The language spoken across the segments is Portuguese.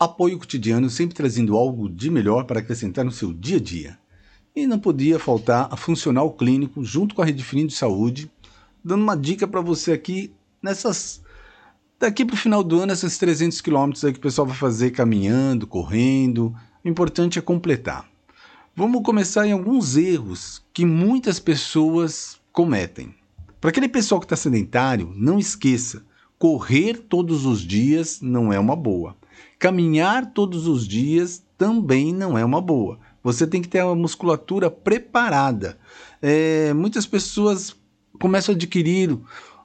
Apoio cotidiano sempre trazendo algo de melhor para acrescentar no seu dia a dia. E não podia faltar a funcional clínico junto com a Redefinindo de Saúde, dando uma dica para você aqui nessas daqui para o final do ano esses 300 quilômetros que o pessoal vai fazer caminhando, correndo. O importante é completar. Vamos começar em alguns erros que muitas pessoas cometem. Para aquele pessoal que está sedentário, não esqueça: correr todos os dias não é uma boa. Caminhar todos os dias também não é uma boa. Você tem que ter uma musculatura preparada. É, muitas pessoas começam a adquirir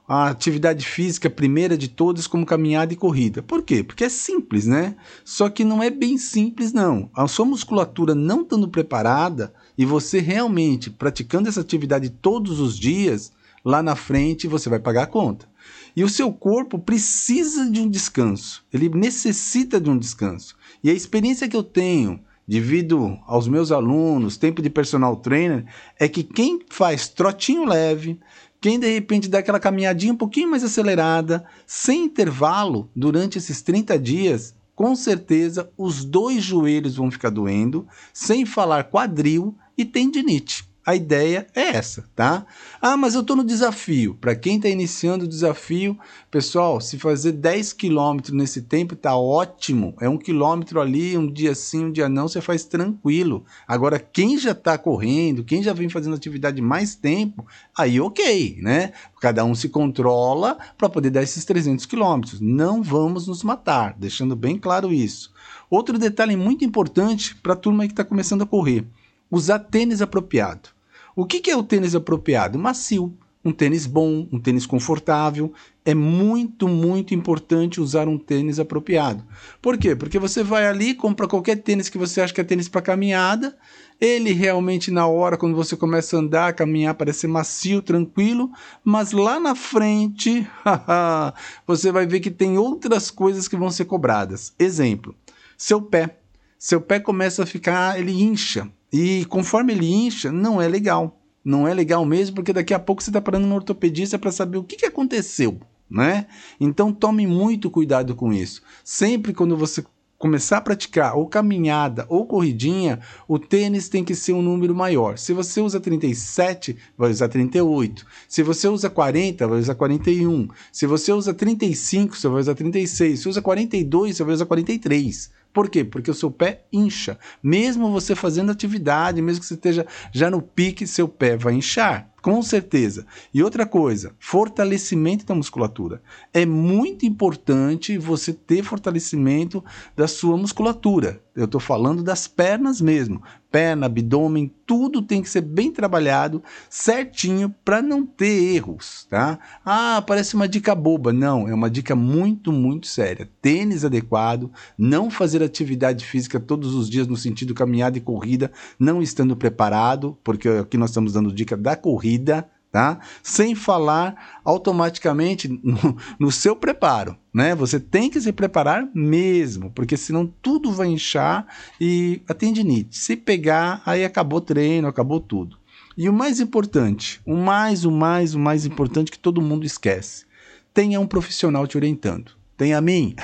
a atividade física primeira de todas como caminhada e corrida. Por quê? Porque é simples, né? Só que não é bem simples, não. A sua musculatura não estando preparada e você realmente praticando essa atividade todos os dias, lá na frente você vai pagar a conta. E o seu corpo precisa de um descanso, ele necessita de um descanso. E a experiência que eu tenho, devido aos meus alunos, tempo de personal trainer, é que quem faz trotinho leve, quem de repente dá aquela caminhadinha um pouquinho mais acelerada, sem intervalo, durante esses 30 dias, com certeza os dois joelhos vão ficar doendo, sem falar quadril e tendinite. A ideia é essa, tá? Ah, mas eu estou no desafio. Para quem está iniciando o desafio, pessoal, se fazer 10 quilômetros nesse tempo tá ótimo. É um quilômetro ali, um dia sim, um dia não, você faz tranquilo. Agora, quem já está correndo, quem já vem fazendo atividade mais tempo, aí ok, né? Cada um se controla para poder dar esses 300 quilômetros. Não vamos nos matar, deixando bem claro isso. Outro detalhe muito importante para a turma que está começando a correr: usar tênis apropriado. O que, que é o tênis apropriado? Macio, um tênis bom, um tênis confortável. É muito, muito importante usar um tênis apropriado. Por quê? Porque você vai ali, compra qualquer tênis que você acha que é tênis para caminhada. Ele realmente, na hora, quando você começa a andar, caminhar, parece macio, tranquilo. Mas lá na frente, você vai ver que tem outras coisas que vão ser cobradas. Exemplo: seu pé. Seu pé começa a ficar, ele incha. E conforme ele incha, não é legal. Não é legal mesmo, porque daqui a pouco você está parando no ortopedista para saber o que, que aconteceu. Né? Então tome muito cuidado com isso. Sempre quando você começar a praticar ou caminhada ou corridinha, o tênis tem que ser um número maior. Se você usa 37, vai usar 38. Se você usa 40, vai usar 41. Se você usa 35, você vai usar 36. Se usa 42, você vai usar 43. Por quê? Porque o seu pé incha. Mesmo você fazendo atividade, mesmo que você esteja já no pique, seu pé vai inchar. Com certeza. E outra coisa, fortalecimento da musculatura. É muito importante você ter fortalecimento da sua musculatura. Eu estou falando das pernas mesmo. Perna, abdômen, tudo tem que ser bem trabalhado, certinho, para não ter erros, tá? Ah, parece uma dica boba. Não, é uma dica muito, muito séria. Tênis adequado, não fazer atividade física todos os dias no sentido caminhada e corrida, não estando preparado, porque aqui nós estamos dando dica da corrida corrida, tá? Sem falar automaticamente no, no, seu preparo, né? Você tem que se preparar mesmo, porque senão tudo vai inchar e a tendinite. Se pegar, aí acabou o treino, acabou tudo. E o mais importante, o mais, o mais, o mais importante que todo mundo esquece: tenha um profissional te orientando. Tem a mim.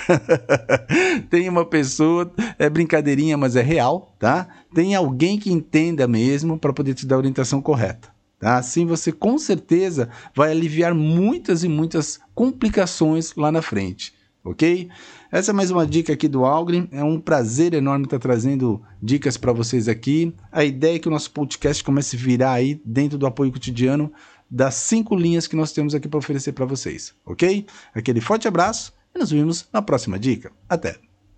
tem uma pessoa, é brincadeirinha, mas é real, tá? Tem alguém que entenda mesmo para poder te dar a orientação correta. Tá? Assim você com certeza vai aliviar muitas e muitas complicações lá na frente, ok? Essa é mais uma dica aqui do Algrim. É um prazer enorme estar trazendo dicas para vocês aqui. A ideia é que o nosso podcast comece a virar aí dentro do apoio cotidiano das cinco linhas que nós temos aqui para oferecer para vocês, ok? Aquele forte abraço e nos vemos na próxima dica. Até!